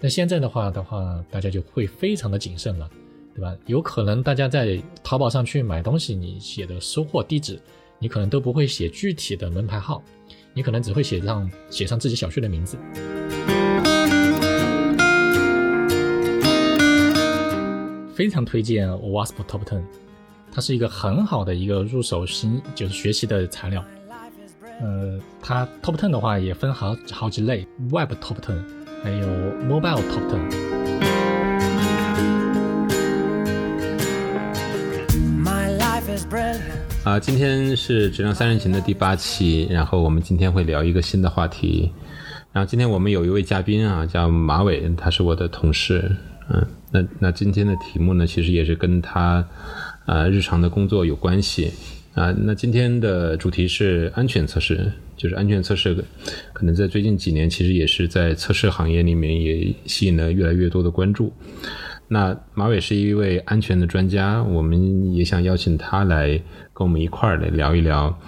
那现在的话的话，大家就会非常的谨慎了，对吧？有可能大家在淘宝上去买东西，你写的收货地址，你可能都不会写具体的门牌号，你可能只会写上写上自己小区的名字。非常推荐 Wasp Top Ten，它是一个很好的一个入手新就是学习的材料。呃，它 Top Ten 的话也分好好几类，Web Top Ten，还有 Mobile Top Ten。啊，今天是质量三人行的第八期，然后我们今天会聊一个新的话题。然后今天我们有一位嘉宾啊，叫马伟，他是我的同事。嗯，那那今天的题目呢，其实也是跟他啊日常的工作有关系啊。那今天的主题是安全测试，就是安全测试，可能在最近几年，其实也是在测试行业里面也吸引了越来越多的关注。那马伟是一位安全的专家，我们也想邀请他来跟我们一块儿来聊一聊，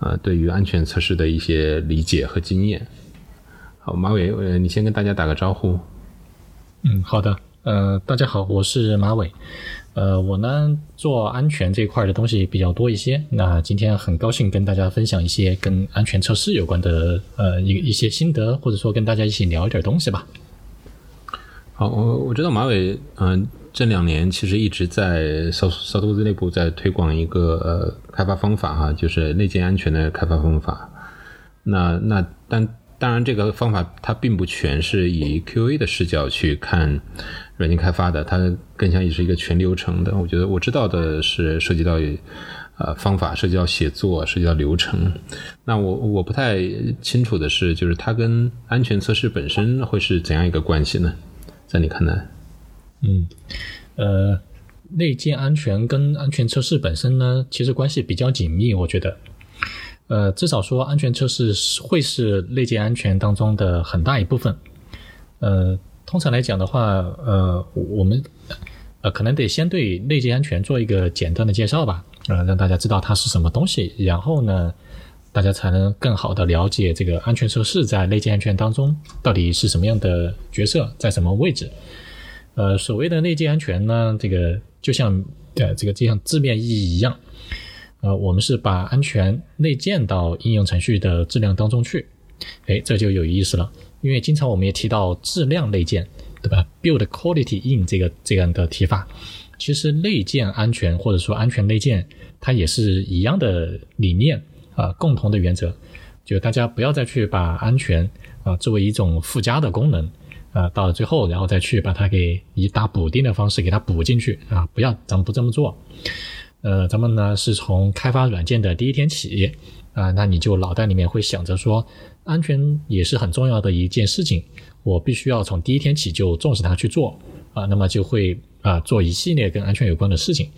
呃，对于安全测试的一些理解和经验。好，马伟，呃，你先跟大家打个招呼。嗯，好的。呃，大家好，我是马伟。呃，我呢做安全这一块的东西比较多一些。那今天很高兴跟大家分享一些跟安全测试有关的呃一一些心得，或者说跟大家一起聊一点东西吧。好，我我知道马伟，嗯，这两年其实一直在搜搜图资内部在推广一个呃开发方法哈，就是内建安全的开发方法。那那但当然这个方法它并不全是以 QA 的视角去看。软件开发的，它更像也是一个全流程的。我觉得我知道的是涉及到呃方法，涉及到写作，涉及到流程。那我我不太清楚的是，就是它跟安全测试本身会是怎样一个关系呢？在你看来？嗯，呃，内建安全跟安全测试本身呢，其实关系比较紧密。我觉得，呃，至少说安全测试会是内建安全当中的很大一部分。呃。通常来讲的话，呃，我们呃可能得先对内建安全做一个简单的介绍吧，呃，让大家知道它是什么东西，然后呢，大家才能更好的了解这个安全测试在内建安全当中到底是什么样的角色，在什么位置。呃，所谓的内建安全呢，这个就像呃这个就像字面意义一样，呃，我们是把安全内建到应用程序的质量当中去，哎，这就有意思了。因为经常我们也提到质量内建，对吧？Build quality in 这个这样的提法，其实内建安全或者说安全内建，它也是一样的理念啊，共同的原则，就大家不要再去把安全啊作为一种附加的功能啊，到了最后然后再去把它给以打补丁的方式给它补进去啊，不要，咱们不这么做。呃，咱们呢是从开发软件的第一天起啊，那你就脑袋里面会想着说。安全也是很重要的一件事情，我必须要从第一天起就重视它去做啊，那么就会啊做一系列跟安全有关的事情，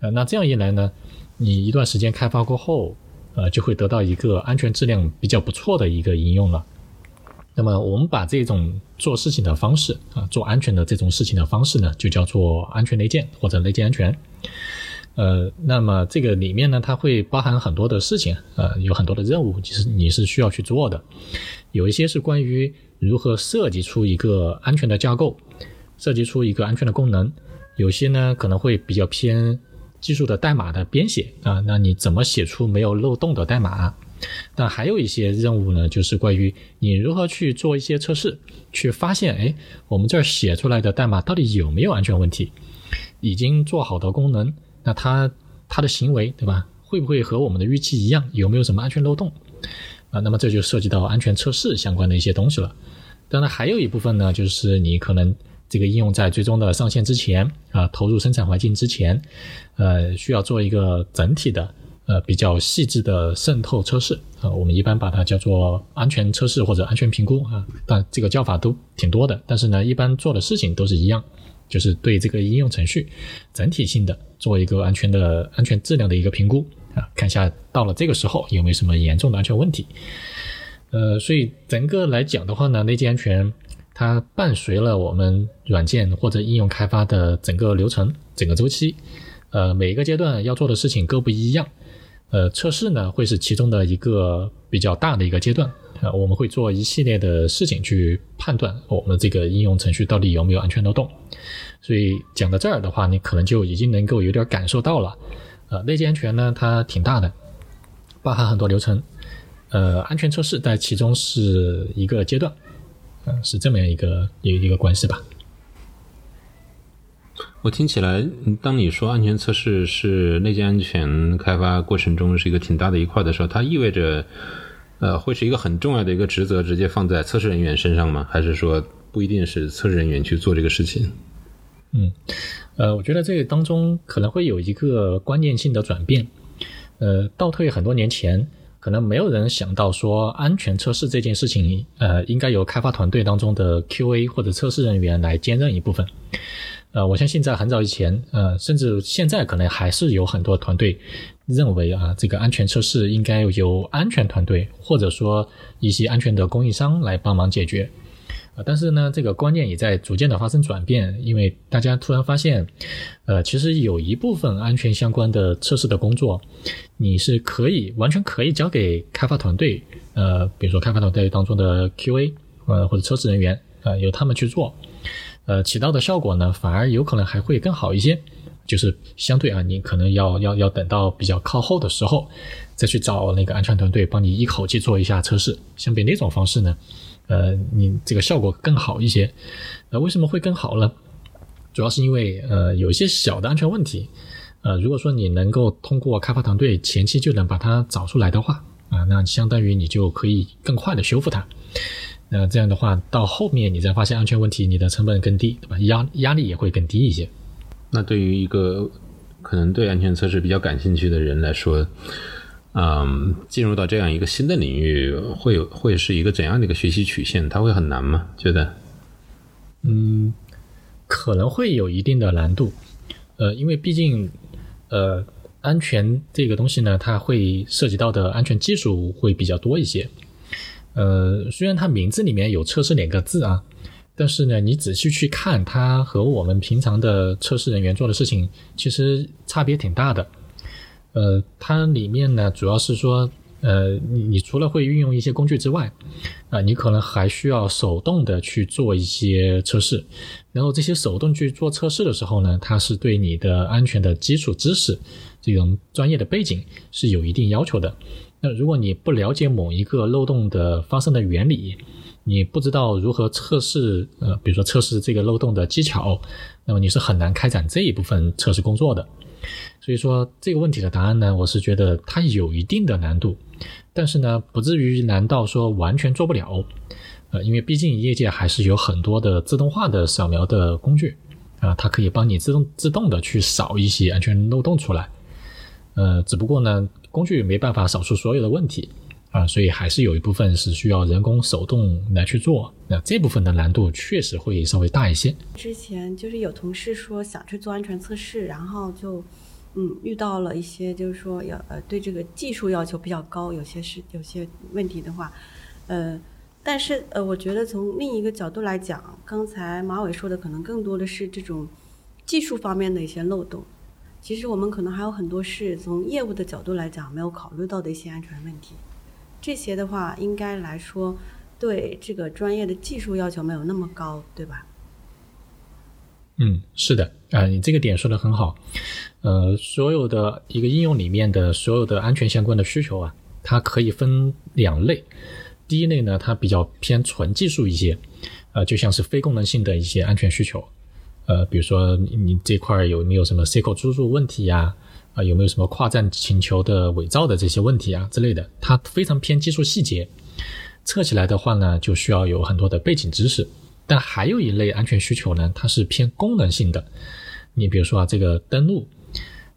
呃，那这样一来呢，你一段时间开发过后，呃，就会得到一个安全质量比较不错的一个应用了。那么我们把这种做事情的方式啊，做安全的这种事情的方式呢，就叫做安全内建或者内建安全。呃，那么这个里面呢，它会包含很多的事情，呃，有很多的任务，其实你是需要去做的。有一些是关于如何设计出一个安全的架构，设计出一个安全的功能；有些呢可能会比较偏技术的代码的编写啊，那你怎么写出没有漏洞的代码？但还有一些任务呢，就是关于你如何去做一些测试，去发现，哎，我们这儿写出来的代码到底有没有安全问题？已经做好的功能。那他他的行为对吧？会不会和我们的预期一样？有没有什么安全漏洞啊？那么这就涉及到安全测试相关的一些东西了。当然，还有一部分呢，就是你可能这个应用在最终的上线之前啊，投入生产环境之前，呃，需要做一个整体的呃比较细致的渗透测试啊。我们一般把它叫做安全测试或者安全评估啊。但这个叫法都挺多的，但是呢，一般做的事情都是一样，就是对这个应用程序整体性的。做一个安全的安全质量的一个评估啊，看一下到了这个时候有没有什么严重的安全问题。呃，所以整个来讲的话呢，内建安全它伴随了我们软件或者应用开发的整个流程、整个周期。呃，每一个阶段要做的事情各不一样，呃，测试呢会是其中的一个比较大的一个阶段啊，我们会做一系列的事情去判断我们这个应用程序到底有没有安全漏洞。所以讲到这儿的话，你可能就已经能够有点感受到了，呃，内建安全呢它挺大的，包含很多流程，呃，安全测试在其中是一个阶段，嗯，是这么样一个一一个关系吧。我听起来，当你说安全测试是内建安全开发过程中是一个挺大的一块的时候，它意味着，呃，会是一个很重要的一个职责直接放在测试人员身上吗？还是说不一定是测试人员去做这个事情？嗯，呃，我觉得这个当中可能会有一个关键性的转变。呃，倒退很多年前，可能没有人想到说安全测试这件事情，呃，应该由开发团队当中的 QA 或者测试人员来兼任一部分。呃，我相信在很早以前，呃，甚至现在可能还是有很多团队认为啊，这个安全测试应该由安全团队或者说一些安全的供应商来帮忙解决。啊，但是呢，这个观念也在逐渐的发生转变，因为大家突然发现，呃，其实有一部分安全相关的测试的工作，你是可以完全可以交给开发团队，呃，比如说开发团队当中的 QA，呃，或者测试人员，呃，由他们去做。呃，起到的效果呢，反而有可能还会更好一些。就是相对啊，你可能要要要等到比较靠后的时候，再去找那个安全团队帮你一口气做一下测试。相比那种方式呢，呃，你这个效果更好一些。呃，为什么会更好呢？主要是因为呃，有一些小的安全问题，呃，如果说你能够通过开发团队前期就能把它找出来的话，啊，那相当于你就可以更快的修复它。那这样的话，到后面你再发现安全问题，你的成本更低，对吧？压压力也会更低一些。那对于一个可能对安全测试比较感兴趣的人来说，嗯，进入到这样一个新的领域，会有会是一个怎样的一个学习曲线？它会很难吗？觉得？嗯，可能会有一定的难度。呃，因为毕竟，呃，安全这个东西呢，它会涉及到的安全技术会比较多一些。呃，虽然它名字里面有“测试”两个字啊，但是呢，你仔细去看，它和我们平常的测试人员做的事情其实差别挺大的。呃，它里面呢，主要是说，呃，你你除了会运用一些工具之外，啊，你可能还需要手动的去做一些测试。然后这些手动去做测试的时候呢，它是对你的安全的基础知识、这种专业的背景是有一定要求的。那如果你不了解某一个漏洞的发生的原理，你不知道如何测试，呃，比如说测试这个漏洞的技巧，那么你是很难开展这一部分测试工作的。所以说这个问题的答案呢，我是觉得它有一定的难度，但是呢，不至于难到说完全做不了。呃，因为毕竟业界还是有很多的自动化的扫描的工具啊，它可以帮你自动自动的去扫一些安全漏洞出来。呃，只不过呢。工具没办法扫除所有的问题啊，所以还是有一部分是需要人工手动来去做。那这部分的难度确实会稍微大一些。之前就是有同事说想去做安全测试，然后就嗯遇到了一些就是说要呃对这个技术要求比较高，有些是有些问题的话，呃，但是呃我觉得从另一个角度来讲，刚才马伟说的可能更多的是这种技术方面的一些漏洞。其实我们可能还有很多是从业务的角度来讲没有考虑到的一些安全问题，这些的话应该来说对这个专业的技术要求没有那么高，对吧？嗯，是的，啊，你这个点说的很好。呃，所有的一个应用里面的所有的安全相关的需求啊，它可以分两类。第一类呢，它比较偏纯技术一些，呃，就像是非功能性的一些安全需求。呃，比如说你这块有没有什么 SQL 输入问题呀？啊，有没有什么跨站请求的伪造的这些问题啊之类的？它非常偏技术细节，测起来的话呢，就需要有很多的背景知识。但还有一类安全需求呢，它是偏功能性的。你比如说啊，这个登录，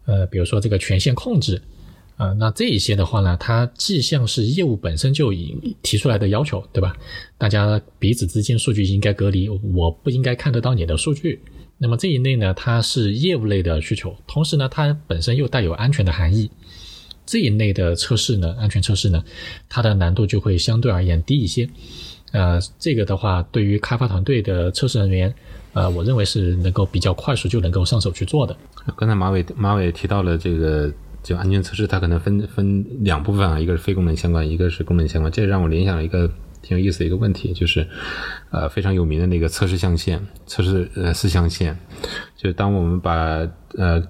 呃，比如说这个权限控制，啊，那这一些的话呢，它既像是业务本身就已提出来的要求，对吧？大家彼此之间数据应该隔离，我不应该看得到你的数据。那么这一类呢，它是业务类的需求，同时呢，它本身又带有安全的含义。这一类的测试呢，安全测试呢，它的难度就会相对而言低一些。呃，这个的话，对于开发团队的测试人员，呃，我认为是能够比较快速就能够上手去做的。刚才马伟马伟提到了这个就安全测试它可能分分两部分啊，一个是非功能相关，一个是功能相关。这让我联想了一个挺有意思的一个问题，就是呃非常有名的那个测试象限，测试呃四象限，就当我们把呃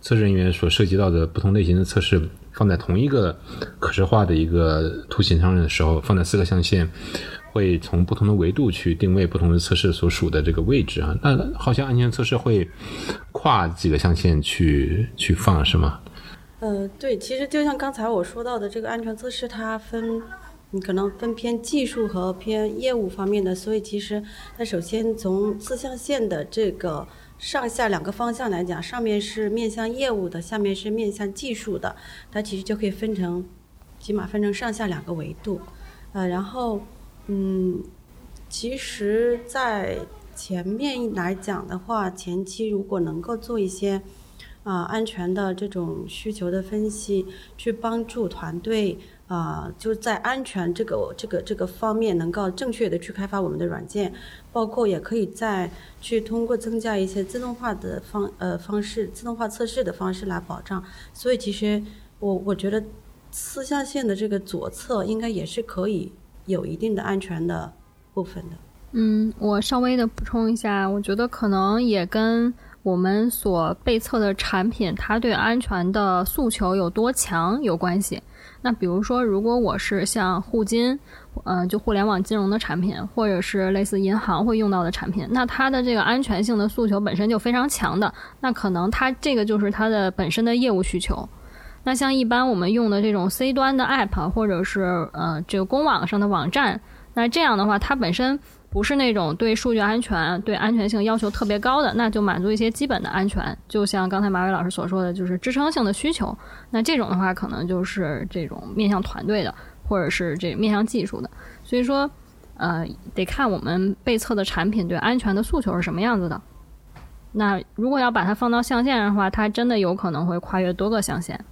测试人员所涉及到的不同类型的测试放在同一个可视化的一个图形上的时候，放在四个象限。会从不同的维度去定位不同的测试所属的这个位置啊，那好像安全测试会跨几个象限去去放是吗？呃，对，其实就像刚才我说到的，这个安全测试它分，你可能分偏技术和偏业务方面的，所以其实它首先从四象限的这个上下两个方向来讲，上面是面向业务的，下面是面向技术的，它其实就可以分成，起码分成上下两个维度，呃，然后。嗯，其实，在前面来讲的话，前期如果能够做一些啊安全的这种需求的分析，去帮助团队啊，就在安全这个这个这个方面能够正确的去开发我们的软件，包括也可以再去通过增加一些自动化的方呃方式，自动化测试的方式来保障。所以，其实我我觉得四象限的这个左侧应该也是可以。有一定的安全的部分的。嗯，我稍微的补充一下，我觉得可能也跟我们所被测的产品它对安全的诉求有多强有关系。那比如说，如果我是像互金，呃，就互联网金融的产品，或者是类似银行会用到的产品，那它的这个安全性的诉求本身就非常强的，那可能它这个就是它的本身的业务需求。那像一般我们用的这种 C 端的 App，或者是呃这个公网上的网站，那这样的话，它本身不是那种对数据安全、对安全性要求特别高的，那就满足一些基本的安全。就像刚才马伟老师所说的，就是支撑性的需求。那这种的话，可能就是这种面向团队的，或者是这面向技术的。所以说，呃，得看我们被测的产品对安全的诉求是什么样子的。那如果要把它放到象限上的话，它真的有可能会跨越多个象限。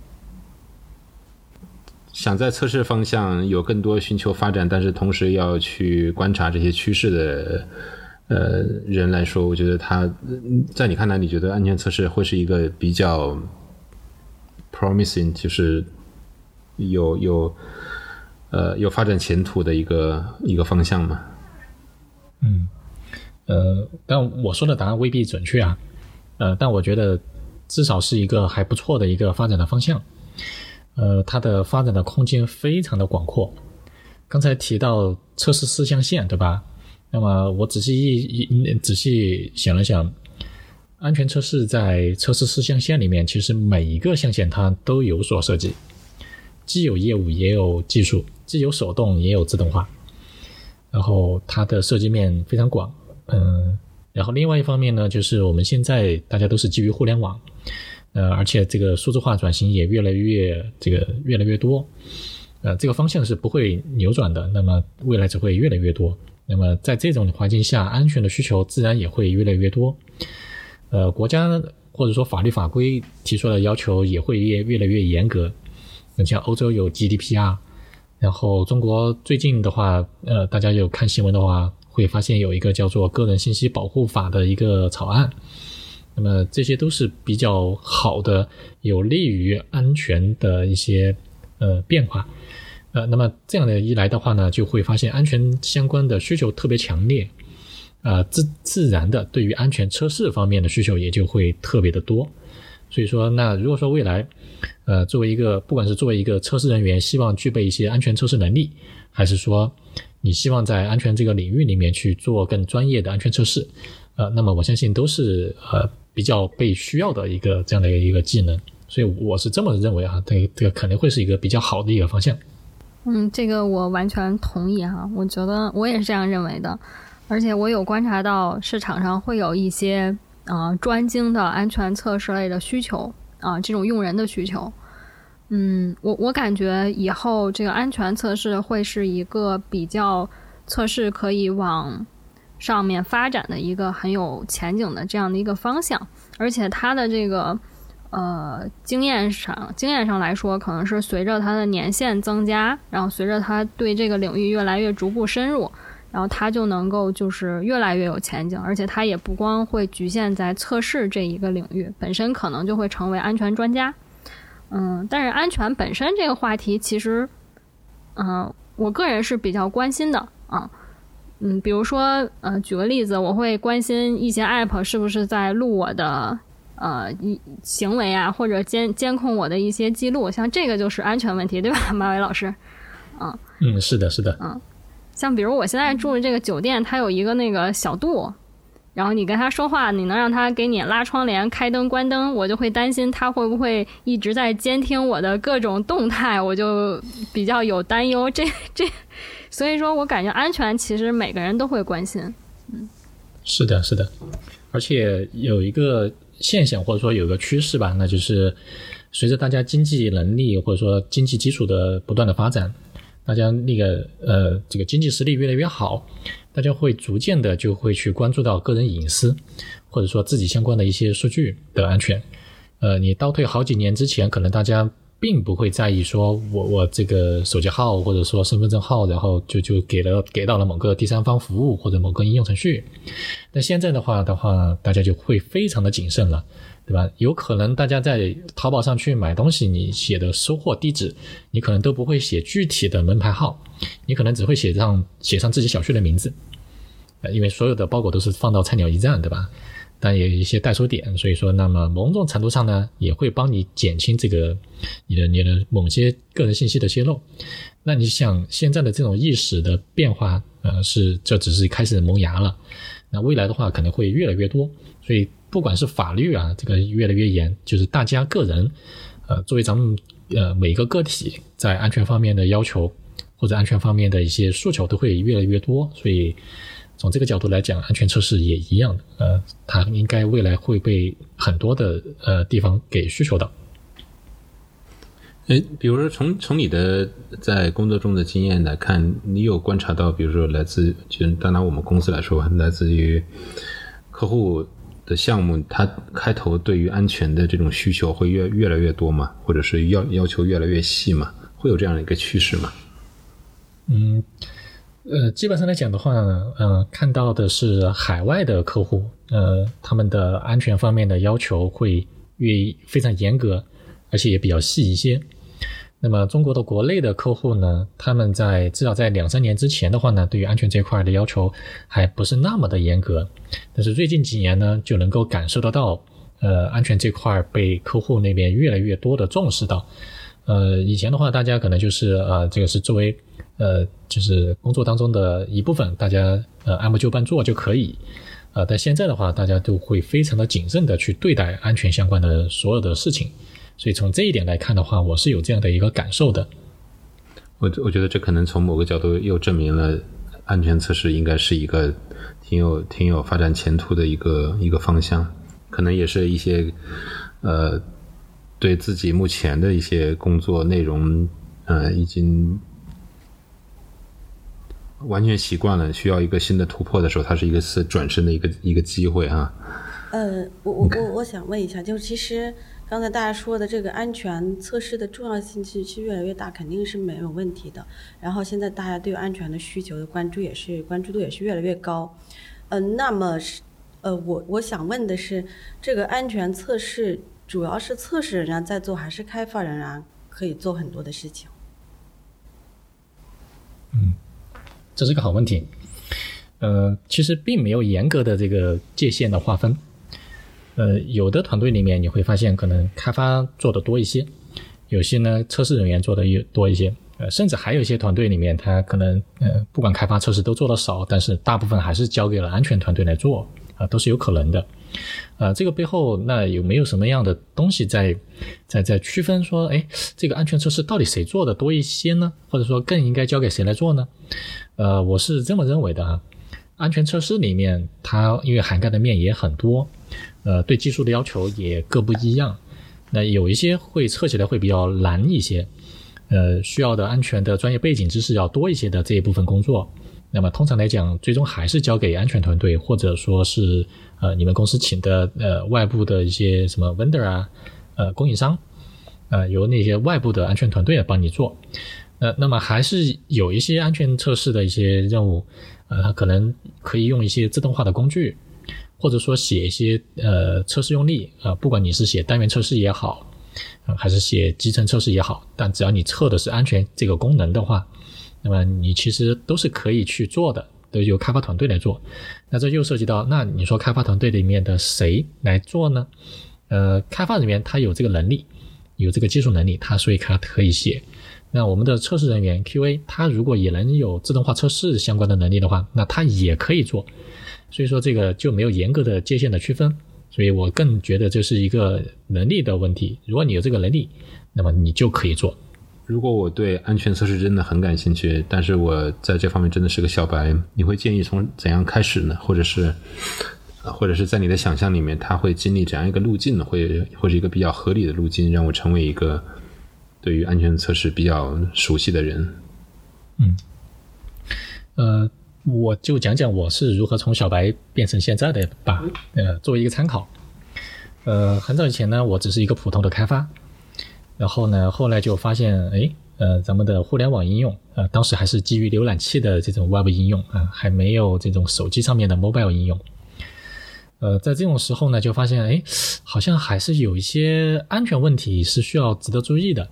想在测试方向有更多寻求发展，但是同时要去观察这些趋势的呃人来说，我觉得他在你看来，你觉得安全测试会是一个比较 promising，就是有有呃有发展前途的一个一个方向吗？嗯，呃，但我说的答案未必准确啊，呃，但我觉得至少是一个还不错的一个发展的方向。呃，它的发展的空间非常的广阔。刚才提到测试四象限，对吧？那么我仔细一一仔细想了想，安全测试在测试四象限里面，其实每一个象限它都有所设计，既有业务也有技术，既有手动也有自动化。然后它的设计面非常广，嗯。然后另外一方面呢，就是我们现在大家都是基于互联网。呃，而且这个数字化转型也越来越这个越来越多，呃，这个方向是不会扭转的。那么未来只会越来越多。那么在这种环境下，安全的需求自然也会越来越多。呃，国家或者说法律法规提出的要求也会越越来越严格。你像欧洲有 GDPR，然后中国最近的话，呃，大家有看新闻的话，会发现有一个叫做《个人信息保护法》的一个草案。那么这些都是比较好的、有利于安全的一些呃变化，呃，那么这样的一来的话呢，就会发现安全相关的需求特别强烈，啊，自自然的对于安全测试方面的需求也就会特别的多。所以说，那如果说未来，呃，作为一个不管是作为一个测试人员，希望具备一些安全测试能力，还是说你希望在安全这个领域里面去做更专业的安全测试，呃，那么我相信都是呃。比较被需要的一个这样的一个技能，所以我是这么认为啊，这这个肯定会是一个比较好的一个方向。嗯，这个我完全同意哈，我觉得我也是这样认为的，而且我有观察到市场上会有一些啊专精的安全测试类的需求啊，这种用人的需求。嗯，我我感觉以后这个安全测试会是一个比较测试可以往。上面发展的一个很有前景的这样的一个方向，而且它的这个呃经验上经验上来说，可能是随着它的年限增加，然后随着它对这个领域越来越逐步深入，然后它就能够就是越来越有前景，而且它也不光会局限在测试这一个领域，本身可能就会成为安全专家。嗯，但是安全本身这个话题，其实，嗯，我个人是比较关心的啊。嗯，比如说，呃，举个例子，我会关心一些 app 是不是在录我的呃一行为啊，或者监监控我的一些记录，像这个就是安全问题，对吧，马伟老师？嗯嗯，是的，是的。嗯，像比如我现在住的这个酒店，它有一个那个小度，然后你跟他说话，你能让他给你拉窗帘、开灯、关灯，我就会担心他会不会一直在监听我的各种动态，我就比较有担忧。这这。所以说我感觉安全其实每个人都会关心，嗯，是的，是的，而且有一个现象或者说有一个趋势吧，那就是随着大家经济能力或者说经济基础的不断的发展，大家那个呃这个经济实力越来越好，大家会逐渐的就会去关注到个人隐私或者说自己相关的一些数据的安全。呃，你倒退好几年之前，可能大家。并不会在意说，我我这个手机号或者说身份证号，然后就就给了给到了某个第三方服务或者某个应用程序。那现在的话的话，大家就会非常的谨慎了，对吧？有可能大家在淘宝上去买东西，你写的收货地址，你可能都不会写具体的门牌号，你可能只会写上写上自己小区的名字，因为所有的包裹都是放到菜鸟驿站，对吧？但也有一些代收点，所以说，那么某种程度上呢，也会帮你减轻这个你的你的某些个人信息的泄露。那你想，现在的这种意识的变化，呃，是这只是开始萌芽了。那未来的话，可能会越来越多。所以，不管是法律啊，这个越来越严，就是大家个人，呃，作为咱们呃每个个体在安全方面的要求或者安全方面的一些诉求都会越来越多，所以。从这个角度来讲，安全测试也一样的，呃，它应该未来会被很多的呃地方给需求到。哎，比如说从从你的在工作中的经验来看，你有观察到，比如说来自就单拿我们公司来说，来自于客户的项目，它开头对于安全的这种需求会越越来越多嘛？或者是要要求越来越细嘛？会有这样的一个趋势吗？嗯。呃，基本上来讲的话呢，呃，看到的是海外的客户，呃，他们的安全方面的要求会越非常严格，而且也比较细一些。那么中国的国内的客户呢，他们在至少在两三年之前的话呢，对于安全这块的要求还不是那么的严格。但是最近几年呢，就能够感受得到，呃，安全这块被客户那边越来越多的重视到。呃，以前的话，大家可能就是呃，这个是作为。呃，就是工作当中的一部分，大家呃按部就班做就可以。呃，但现在的话，大家都会非常的谨慎的去对待安全相关的所有的事情。所以从这一点来看的话，我是有这样的一个感受的。我我觉得这可能从某个角度又证明了安全测试应该是一个挺有挺有发展前途的一个一个方向。可能也是一些呃对自己目前的一些工作内容呃已经。完全习惯了，需要一个新的突破的时候，它是一个次转身的一个一个机会啊。呃，我我我我想问一下，就是其实刚才大家说的这个安全测试的重要性其实越来越大，肯定是没有问题的。然后现在大家对安全的需求的关注也是关注度也是越来越高。嗯，那么是呃，我我想问的是，这个安全测试主要是测试人员在做，还是开发人员可以做很多的事情？嗯。这是个好问题，呃，其实并没有严格的这个界限的划分，呃，有的团队里面你会发现可能开发做的多一些，有些呢测试人员做的也多一些，呃，甚至还有一些团队里面他可能呃不管开发测试都做的少，但是大部分还是交给了安全团队来做，啊，都是有可能的。呃，这个背后那有没有什么样的东西在在在区分说，哎，这个安全测试到底谁做的多一些呢？或者说更应该交给谁来做呢？呃，我是这么认为的啊。安全测试里面，它因为涵盖的面也很多，呃，对技术的要求也各不一样。那有一些会测起来会比较难一些，呃，需要的安全的专业背景知识要多一些的这一部分工作。那么通常来讲，最终还是交给安全团队，或者说是呃你们公司请的呃外部的一些什么 vendor 啊，呃供应商，呃由那些外部的安全团队来帮你做。呃，那么还是有一些安全测试的一些任务，呃，它可能可以用一些自动化的工具，或者说写一些呃测试用例，呃，不管你是写单元测试也好，还是写集成测试也好，但只要你测的是安全这个功能的话，那么你其实都是可以去做的，都由开发团队来做。那这又涉及到，那你说开发团队里面的谁来做呢？呃，开发人员他有这个能力，有这个技术能力，他所以他可以写。那我们的测试人员 QA，他如果也能有自动化测试相关的能力的话，那他也可以做。所以说这个就没有严格的界限的区分。所以我更觉得这是一个能力的问题。如果你有这个能力，那么你就可以做。如果我对安全测试真的很感兴趣，但是我在这方面真的是个小白，你会建议从怎样开始呢？或者是，或者是在你的想象里面，他会经历怎样一个路径呢？会或者一个比较合理的路径，让我成为一个对于安全测试比较熟悉的人？嗯，呃。我就讲讲我是如何从小白变成现在的吧，呃，作为一个参考。呃，很早以前呢，我只是一个普通的开发，然后呢，后来就发现，哎，呃，咱们的互联网应用，呃，当时还是基于浏览器的这种 Web 应用啊，还没有这种手机上面的 Mobile 应用。呃，在这种时候呢，就发现，哎，好像还是有一些安全问题是需要值得注意的，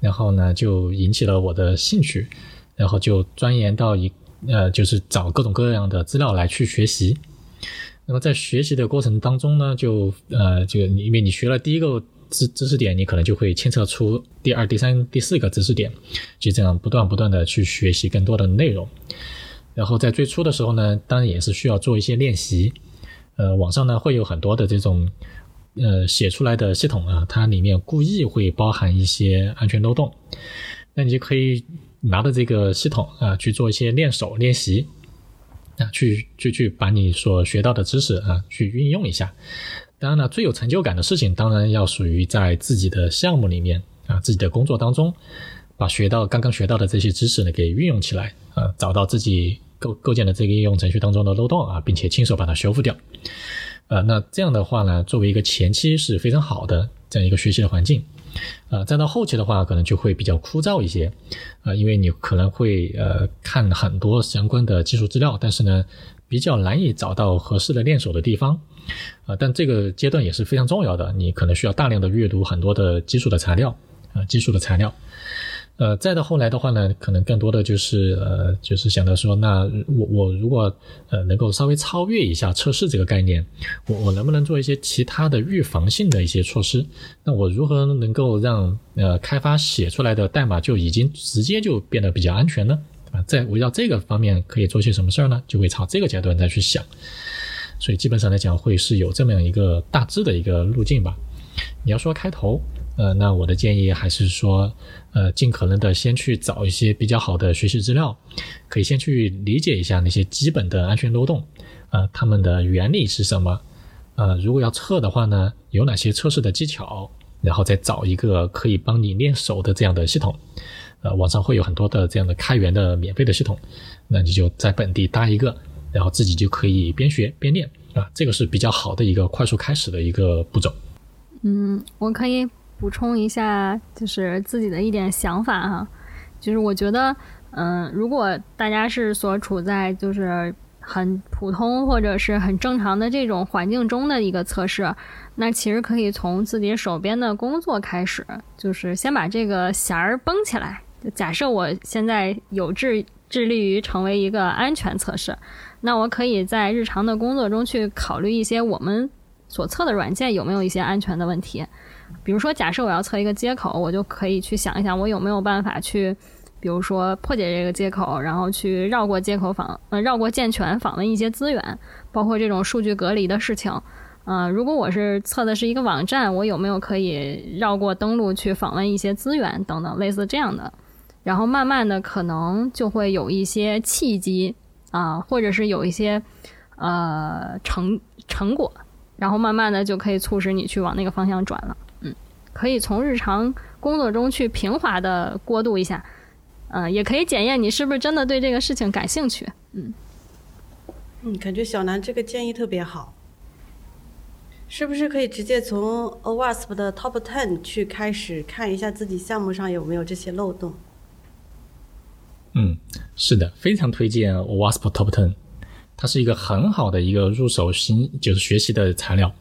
然后呢，就引起了我的兴趣，然后就钻研到一。呃，就是找各种各样的资料来去学习。那么在学习的过程当中呢，就呃，就因为你学了第一个知知识点，你可能就会牵扯出第二、第三、第四个知识点，就这样不断不断的去学习更多的内容。然后在最初的时候呢，当然也是需要做一些练习。呃，网上呢会有很多的这种呃写出来的系统啊，它里面故意会包含一些安全漏洞，那你就可以。拿着这个系统啊去做一些练手练习啊，去去去把你所学到的知识啊去运用一下。当然了，最有成就感的事情当然要属于在自己的项目里面啊，自己的工作当中，把学到刚刚学到的这些知识呢给运用起来啊，找到自己构构建的这个应用程序当中的漏洞啊，并且亲手把它修复掉。呃，那这样的话呢，作为一个前期是非常好的这样一个学习的环境。呃，再到后期的话，可能就会比较枯燥一些，啊，因为你可能会呃看很多相关的技术资料，但是呢，比较难以找到合适的练手的地方，啊，但这个阶段也是非常重要的，你可能需要大量的阅读很多的基础的材料，啊，基础的材料。呃，再到后来的话呢，可能更多的就是呃，就是想到说，那我我如果呃能够稍微超越一下测试这个概念，我我能不能做一些其他的预防性的一些措施？那我如何能够让呃开发写出来的代码就已经直接就变得比较安全呢？对吧？在围绕这个方面可以做些什么事儿呢？就会朝这个阶段再去想。所以基本上来讲，会是有这么样一个大致的一个路径吧。你要说开头。呃，那我的建议还是说，呃，尽可能的先去找一些比较好的学习资料，可以先去理解一下那些基本的安全漏洞，呃，它们的原理是什么？呃，如果要测的话呢，有哪些测试的技巧？然后再找一个可以帮你练手的这样的系统，呃，网上会有很多的这样的开源的免费的系统，那你就在本地搭一个，然后自己就可以边学边练啊，这个是比较好的一个快速开始的一个步骤。嗯，我可以。补充一下，就是自己的一点想法哈，就是我觉得，嗯，如果大家是所处在就是很普通或者是很正常的这种环境中的一个测试，那其实可以从自己手边的工作开始，就是先把这个弦儿绷起来。假设我现在有志致力于成为一个安全测试，那我可以在日常的工作中去考虑一些我们所测的软件有没有一些安全的问题。比如说，假设我要测一个接口，我就可以去想一想，我有没有办法去，比如说破解这个接口，然后去绕过接口访，呃，绕过健全访问一些资源，包括这种数据隔离的事情。嗯，如果我是测的是一个网站，我有没有可以绕过登录去访问一些资源等等类似这样的，然后慢慢的可能就会有一些契机啊，或者是有一些呃成成果，然后慢慢的就可以促使你去往那个方向转了。嗯可以从日常工作中去平滑的过渡一下，嗯，也可以检验你是不是真的对这个事情感兴趣，嗯。嗯，感觉小南这个建议特别好，是不是可以直接从 OWASP 的 Top Ten 去开始看一下自己项目上有没有这些漏洞？是的，非常推荐 Wasp Top Ten，它是一个很好的一个入手新就是学习的材料。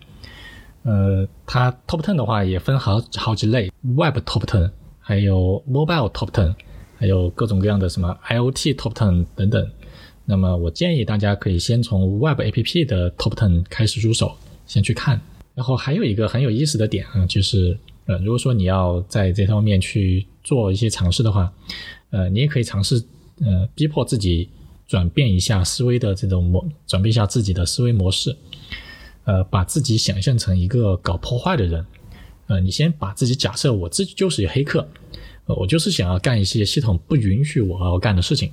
呃，它 Top Ten 的话也分好好几类，Web Top Ten，还有 Mobile Top Ten，还有各种各样的什么 IoT Top Ten 等等。那么我建议大家可以先从 Web App 的 Top Ten 开始入手，先去看。然后还有一个很有意思的点啊，就是呃，如果说你要在这方面去做一些尝试的话，呃，你也可以尝试呃，逼迫自己转变一下思维的这种模，转变一下自己的思维模式，呃，把自己想象成一个搞破坏的人，呃，你先把自己假设我自己就是一黑客，呃，我就是想要干一些系统不允许我要干的事情。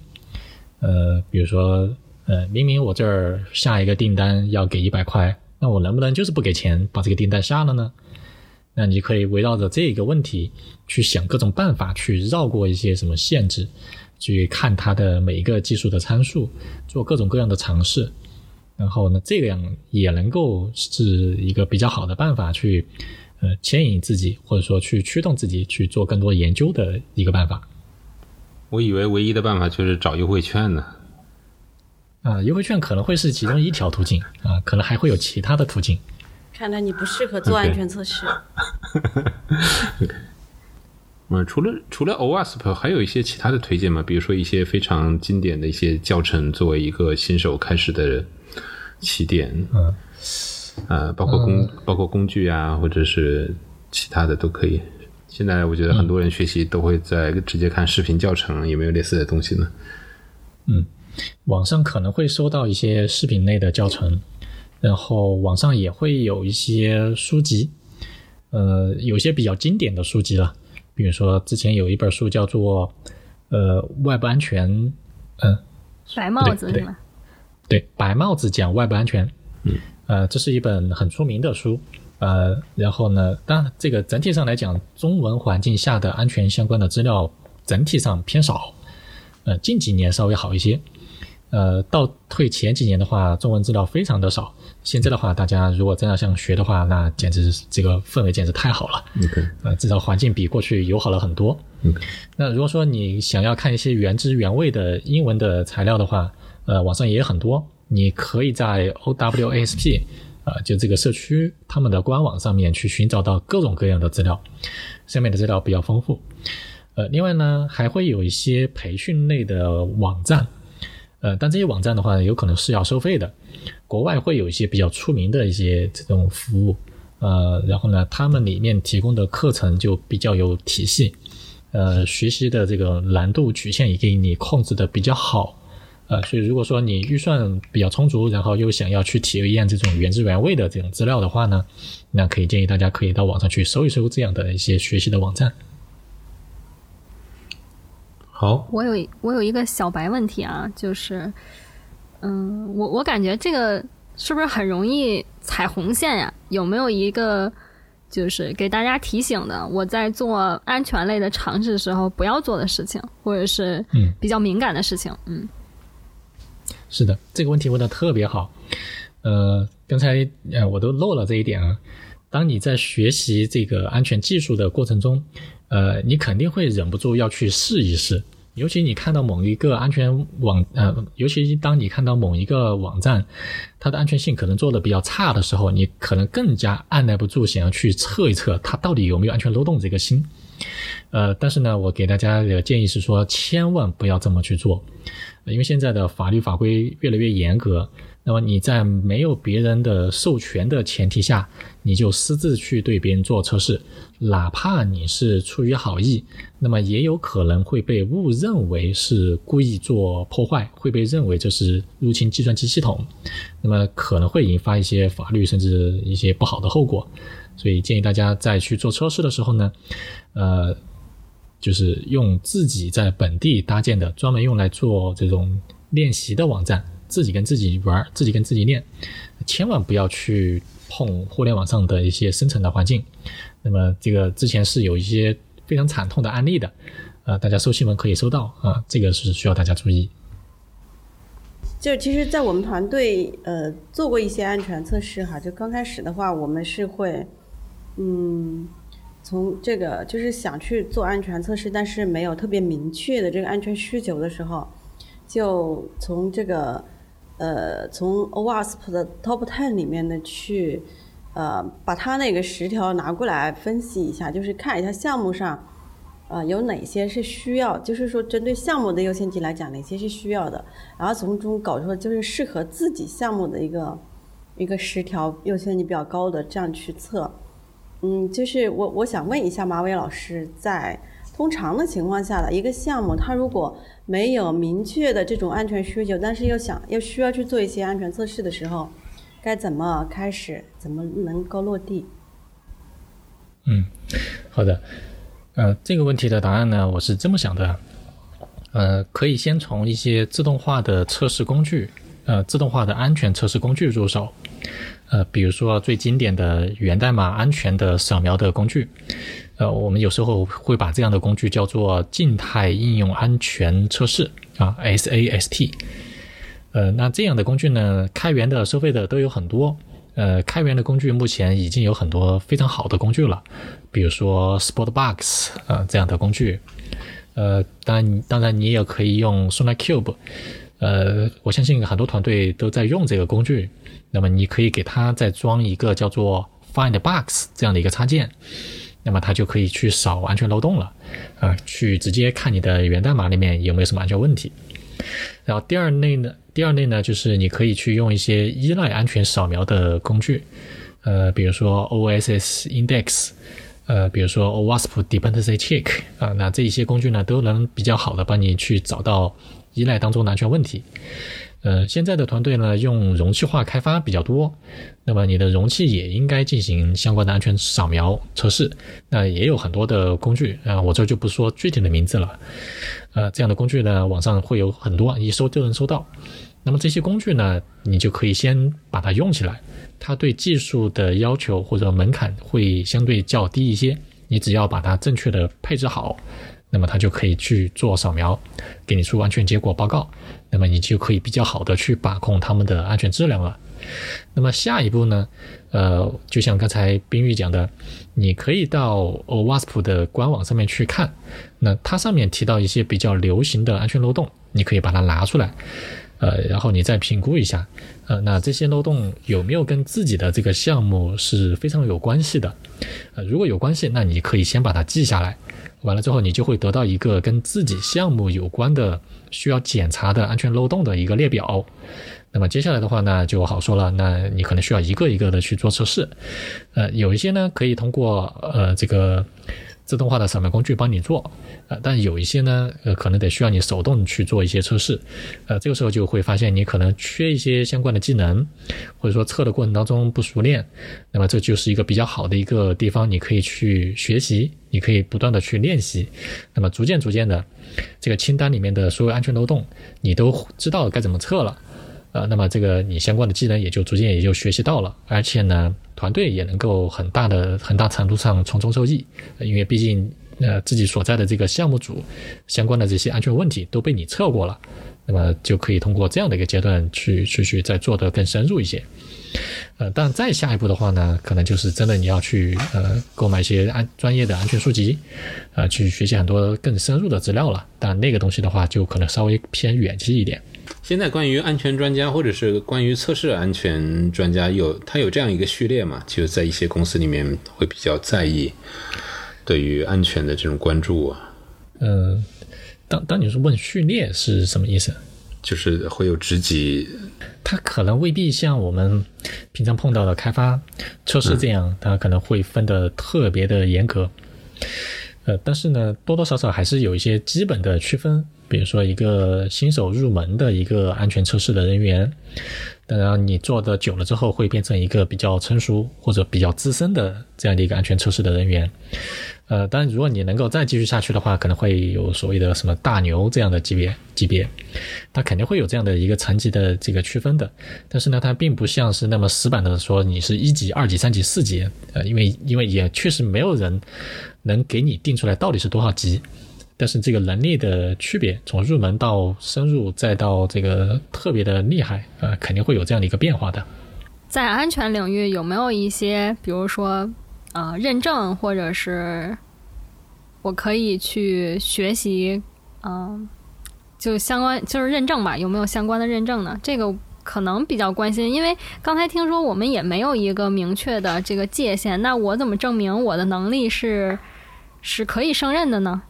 呃，比如说，呃，明明我这儿下一个订单要给一百块，那我能不能就是不给钱把这个订单下了呢？那你可以围绕着这个问题去想各种办法，去绕过一些什么限制，去看它的每一个技术的参数，做各种各样的尝试。然后呢，这样也能够是一个比较好的办法，去呃牵引自己，或者说去驱动自己去做更多研究的一个办法。我以为唯一的办法就是找优惠券呢。啊，优惠券可能会是其中一条途径啊，可能还会有其他的途径。看来你不适合做安全测试。嗯，除了除了 OWASP，还有一些其他的推荐吗？比如说一些非常经典的一些教程，作为一个新手开始的起点。嗯，呃，包括工包括工具啊，或者是其他的都可以。现在我觉得很多人学习都会在直接看视频教程，有没有类似的东西呢？嗯，网上可能会收到一些视频类的教程，然后网上也会有一些书籍，呃，有些比较经典的书籍了，比如说之前有一本书叫做呃外部安全，嗯，白帽子是吗？对，白帽子讲外部安全，嗯，呃，这是一本很出名的书。呃，然后呢？当然，这个整体上来讲，中文环境下的安全相关的资料整体上偏少。呃，近几年稍微好一些。呃，倒退前几年的话，中文资料非常的少。现在的话，大家如果真的想学的话，那简直这个氛围简直太好了。OK，呃，至少环境比过去友好了很多。嗯，那如果说你想要看一些原汁原味的英文的材料的话，呃，网上也有很多，你可以在 OWASP。啊，就这个社区他们的官网上面去寻找到各种各样的资料，上面的资料比较丰富。呃，另外呢，还会有一些培训类的网站，呃，但这些网站的话，有可能是要收费的。国外会有一些比较出名的一些这种服务，呃，然后呢，他们里面提供的课程就比较有体系，呃，学习的这个难度曲线也给你控制的比较好。呃，所以如果说你预算比较充足，然后又想要去体验这种原汁原味的这种资料的话呢，那可以建议大家可以到网上去搜一搜这样的一些学习的网站。好，我有我有一个小白问题啊，就是，嗯，我我感觉这个是不是很容易踩红线呀？有没有一个就是给大家提醒的，我在做安全类的尝试的时候不要做的事情，或者是比较敏感的事情？嗯。是的，这个问题问的特别好。呃，刚才呃我都漏了这一点啊。当你在学习这个安全技术的过程中，呃，你肯定会忍不住要去试一试。尤其你看到某一个安全网，呃，尤其当你看到某一个网站，它的安全性可能做的比较差的时候，你可能更加按耐不住想要去测一测它到底有没有安全漏洞这个心。呃，但是呢，我给大家的建议是说，千万不要这么去做。因为现在的法律法规越来越严格，那么你在没有别人的授权的前提下，你就私自去对别人做测试，哪怕你是出于好意，那么也有可能会被误认为是故意做破坏，会被认为这是入侵计算机系统，那么可能会引发一些法律甚至一些不好的后果。所以建议大家在去做测试的时候呢，呃。就是用自己在本地搭建的，专门用来做这种练习的网站，自己跟自己玩，自己跟自己练，千万不要去碰互联网上的一些生成的环境。那么这个之前是有一些非常惨痛的案例的，呃，大家搜新闻可以搜到啊，这个是需要大家注意。就其实，在我们团队呃做过一些安全测试哈，就刚开始的话，我们是会嗯。从这个就是想去做安全测试，但是没有特别明确的这个安全需求的时候，就从这个呃从 OWASP 的 Top Ten 里面呢去呃，把它那个十条拿过来分析一下，就是看一下项目上，呃，有哪些是需要，就是说针对项目的优先级来讲，哪些是需要的，然后从中搞出就是适合自己项目的一个一个十条优先级比较高的，这样去测。嗯，就是我我想问一下马伟老师，在通常的情况下的一个项目，它如果没有明确的这种安全需求，但是又想又需要去做一些安全测试的时候。该怎么开始？怎么能够落地？嗯，好的。呃，这个问题的答案呢，我是这么想的。呃，可以先从一些自动化的测试工具，呃，自动化的安全测试工具入手。呃，比如说最经典的源代码安全的扫描的工具。呃，我们有时候会把这样的工具叫做静态应用安全测试啊，SAST。呃，那这样的工具呢，开源的、收费的都有很多。呃，开源的工具目前已经有很多非常好的工具了，比如说 Sportbox 啊这样的工具。呃，当然，当然你也可以用 SonarQube。呃，我相信很多团队都在用这个工具。那么你可以给它再装一个叫做 FindBox 这样的一个插件，那么它就可以去扫安全漏洞了，啊，去直接看你的源代码里面有没有什么安全问题。然后第二类呢？第二类呢，就是你可以去用一些依赖安全扫描的工具，呃，比如说 OSS Index，呃，比如说 OWASP Dependency Check 啊，那这一些工具呢，都能比较好的帮你去找到依赖当中的安全问题。呃，现在的团队呢，用容器化开发比较多，那么你的容器也应该进行相关的安全扫描测试。那也有很多的工具啊，我这就不说具体的名字了。呃，这样的工具呢，网上会有很多，一搜就能搜到。那么这些工具呢，你就可以先把它用起来，它对技术的要求或者门槛会相对较低一些。你只要把它正确的配置好，那么它就可以去做扫描，给你出安全结果报告。那么你就可以比较好的去把控他们的安全质量了。那么下一步呢，呃，就像刚才冰玉讲的，你可以到 OWASP 的官网上面去看，那它上面提到一些比较流行的安全漏洞，你可以把它拿出来。呃，然后你再评估一下，呃，那这些漏洞有没有跟自己的这个项目是非常有关系的？呃，如果有关系，那你可以先把它记下来，完了之后你就会得到一个跟自己项目有关的需要检查的安全漏洞的一个列表。那么接下来的话呢，就好说了，那你可能需要一个一个的去做测试。呃，有一些呢可以通过呃这个。自动化的扫描工具帮你做，呃，但有一些呢，呃，可能得需要你手动去做一些测试，呃，这个时候就会发现你可能缺一些相关的技能，或者说测的过程当中不熟练，那么这就是一个比较好的一个地方，你可以去学习，你可以不断的去练习，那么逐渐逐渐的，这个清单里面的所有安全漏洞，你都知道该怎么测了。呃，那么这个你相关的技能也就逐渐也就学习到了，而且呢，团队也能够很大的很大程度上从中受益，因为毕竟呃自己所在的这个项目组相关的这些安全问题都被你测过了，那么就可以通过这样的一个阶段去去去再做的更深入一些。呃，但再下一步的话呢，可能就是真的你要去呃购买一些安专业的安全书籍，啊，去学习很多更深入的资料了。但那个东西的话，就可能稍微偏远期一点。现在关于安全专家或者是关于测试安全专家有他有这样一个序列嘛？就是在一些公司里面会比较在意对于安全的这种关注啊。嗯，当当你是问序列是什么意思？就是会有职级，它可能未必像我们平常碰到的开发测试这样，它可能会分的特别的严格。呃，但是呢，多多少少还是有一些基本的区分。比如说，一个新手入门的一个安全测试的人员，当然你做的久了之后，会变成一个比较成熟或者比较资深的这样的一个安全测试的人员。呃，当然，如果你能够再继续下去的话，可能会有所谓的什么大牛这样的级别级别，它肯定会有这样的一个层级的这个区分的。但是呢，它并不像是那么死板的说你是一级、二级、三级、四级。呃，因为因为也确实没有人能给你定出来到底是多少级。但是这个能力的区别，从入门到深入，再到这个特别的厉害，呃，肯定会有这样的一个变化的。在安全领域有没有一些，比如说，呃，认证，或者是我可以去学习，嗯，就相关就是认证吧？有没有相关的认证呢？这个可能比较关心，因为刚才听说我们也没有一个明确的这个界限，那我怎么证明我的能力是是可以胜任的呢？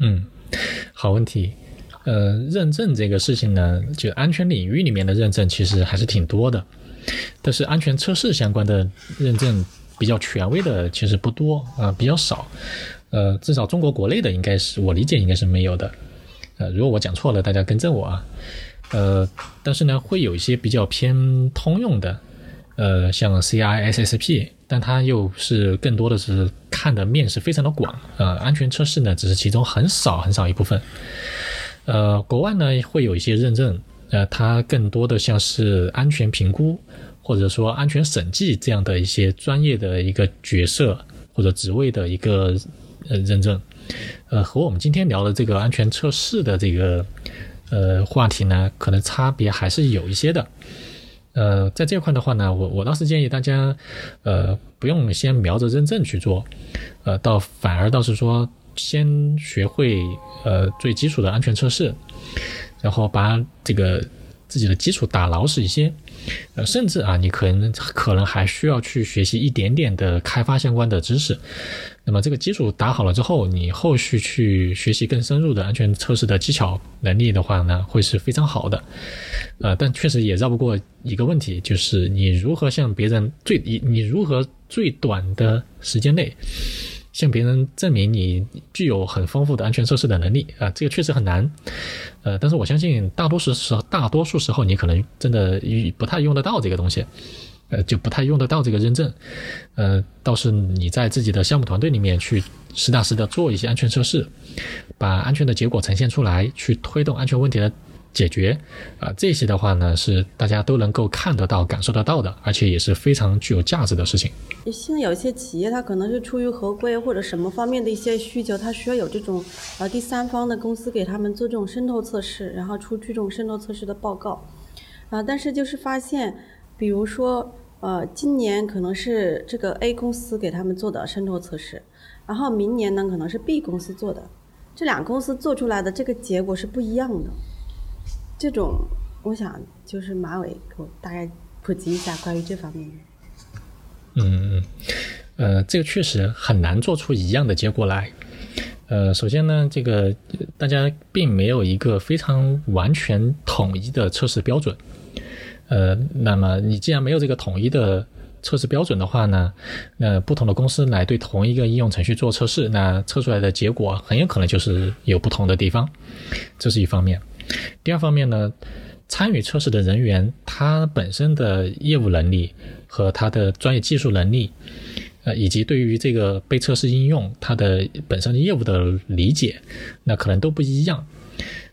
嗯，好问题。呃，认证这个事情呢，就安全领域里面的认证其实还是挺多的，但是安全测试相关的认证比较权威的其实不多啊，比较少。呃，至少中国国内的应该是我理解应该是没有的。呃，如果我讲错了，大家更正我啊。呃，但是呢，会有一些比较偏通用的，呃，像 CISSP，但它又是更多的是看的面是非常的广，呃，安全测试呢只是其中很少很少一部分。呃，国外呢会有一些认证，呃，它更多的像是安全评估或者说安全审计这样的一些专业的一个角色或者职位的一个呃认证，呃，和我们今天聊的这个安全测试的这个呃话题呢，可能差别还是有一些的。呃，在这块的话呢，我我倒是建议大家，呃，不用先瞄着认证去做，呃，倒反而倒是说。先学会呃最基础的安全测试，然后把这个自己的基础打牢实一些，呃，甚至啊，你可能可能还需要去学习一点点的开发相关的知识。那么这个基础打好了之后，你后续去学习更深入的安全测试的技巧能力的话呢，会是非常好的。呃，但确实也绕不过一个问题，就是你如何向别人最你你如何最短的时间内。向别人证明你具有很丰富的安全测试的能力啊，这个确实很难。呃，但是我相信大多数时候，大多数时候你可能真的不太用得到这个东西，呃，就不太用得到这个认证。呃，倒是你在自己的项目团队里面去实打实的做一些安全测试，把安全的结果呈现出来，去推动安全问题的。解决啊，这些的话呢，是大家都能够看得到、感受得到的，而且也是非常具有价值的事情。现在有一些企业，它可能是出于合规或者什么方面的一些需求，它需要有这种呃第三方的公司给他们做这种渗透测试，然后出具这种渗透测试的报告啊。但是就是发现，比如说呃，今年可能是这个 A 公司给他们做的渗透测试，然后明年呢可能是 B 公司做的，这两公司做出来的这个结果是不一样的。这种，我想就是马尾给我大概普及一下关于这方面的。嗯嗯，呃，这个确实很难做出一样的结果来。呃，首先呢，这个大家并没有一个非常完全统一的测试标准。呃，那么你既然没有这个统一的测试标准的话呢，那不同的公司来对同一个应用程序做测试，那测出来的结果很有可能就是有不同的地方。这是一方面。第二方面呢，参与测试的人员他本身的业务能力和他的专业技术能力，呃，以及对于这个被测试应用他的本身的业务的理解，那可能都不一样。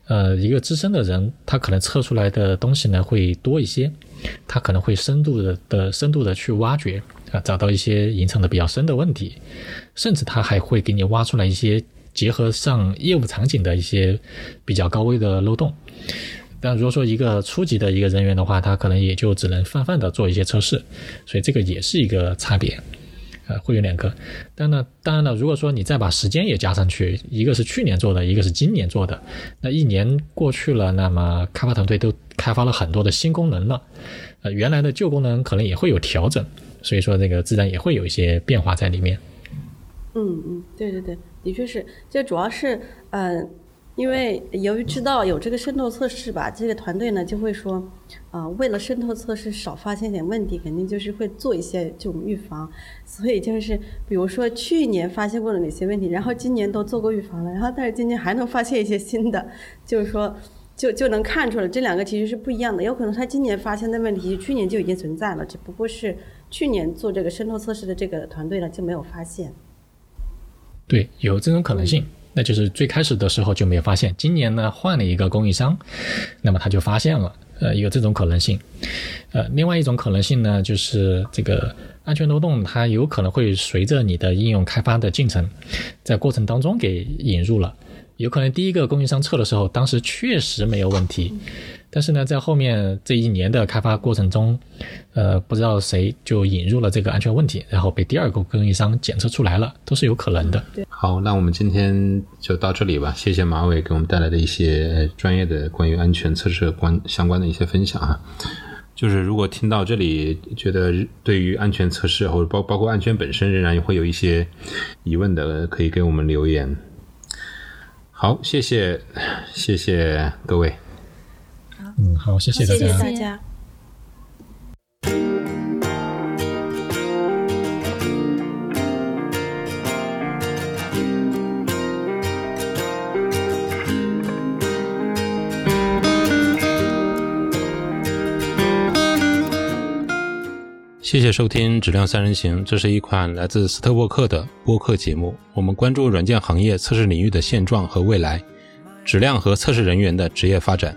呃，一个资深的人，他可能测出来的东西呢会多一些，他可能会深度的的深度的去挖掘啊，找到一些隐藏的比较深的问题，甚至他还会给你挖出来一些。结合上业务场景的一些比较高危的漏洞，但如果说一个初级的一个人员的话，他可能也就只能泛泛的做一些测试，所以这个也是一个差别，呃，会有两个。但呢，当然了，如果说你再把时间也加上去，一个是去年做的，一个是今年做的，那一年过去了，那么开发团队都开发了很多的新功能了，呃，原来的旧功能可能也会有调整，所以说这个自然也会有一些变化在里面。嗯嗯，对对对。的确是，这主要是，嗯，因为由于知道有这个渗透测试吧，这个团队呢就会说，啊，为了渗透测试少发现点问题，肯定就是会做一些这种预防。所以就是，比如说去年发现过了哪些问题，然后今年都做过预防了，然后但是今年还能发现一些新的，就是说，就就能看出来这两个其实是不一样的。有可能他今年发现的问题，去年就已经存在了，只不过是去年做这个渗透测试的这个团队呢就没有发现。对，有这种可能性，那就是最开始的时候就没有发现。今年呢，换了一个供应商，那么他就发现了，呃，有这种可能性。呃，另外一种可能性呢，就是这个安全漏洞，它有可能会随着你的应用开发的进程，在过程当中给引入了。有可能第一个供应商测的时候，当时确实没有问题。但是呢，在后面这一年的开发过程中，呃，不知道谁就引入了这个安全问题，然后被第二个供应商检测出来了，都是有可能的。好，那我们今天就到这里吧。谢谢马伟给我们带来的一些专业的关于安全测试关相关的一些分享啊。就是如果听到这里，觉得对于安全测试或者包包括安全本身仍然会有一些疑问的，可以给我们留言。好，谢谢，谢谢各位。嗯，好，谢谢大谢谢。大家。谢谢收听《质量三人行》，这是一款来自斯特沃克的播客节目。我们关注软件行业测试领域的现状和未来，质量和测试人员的职业发展。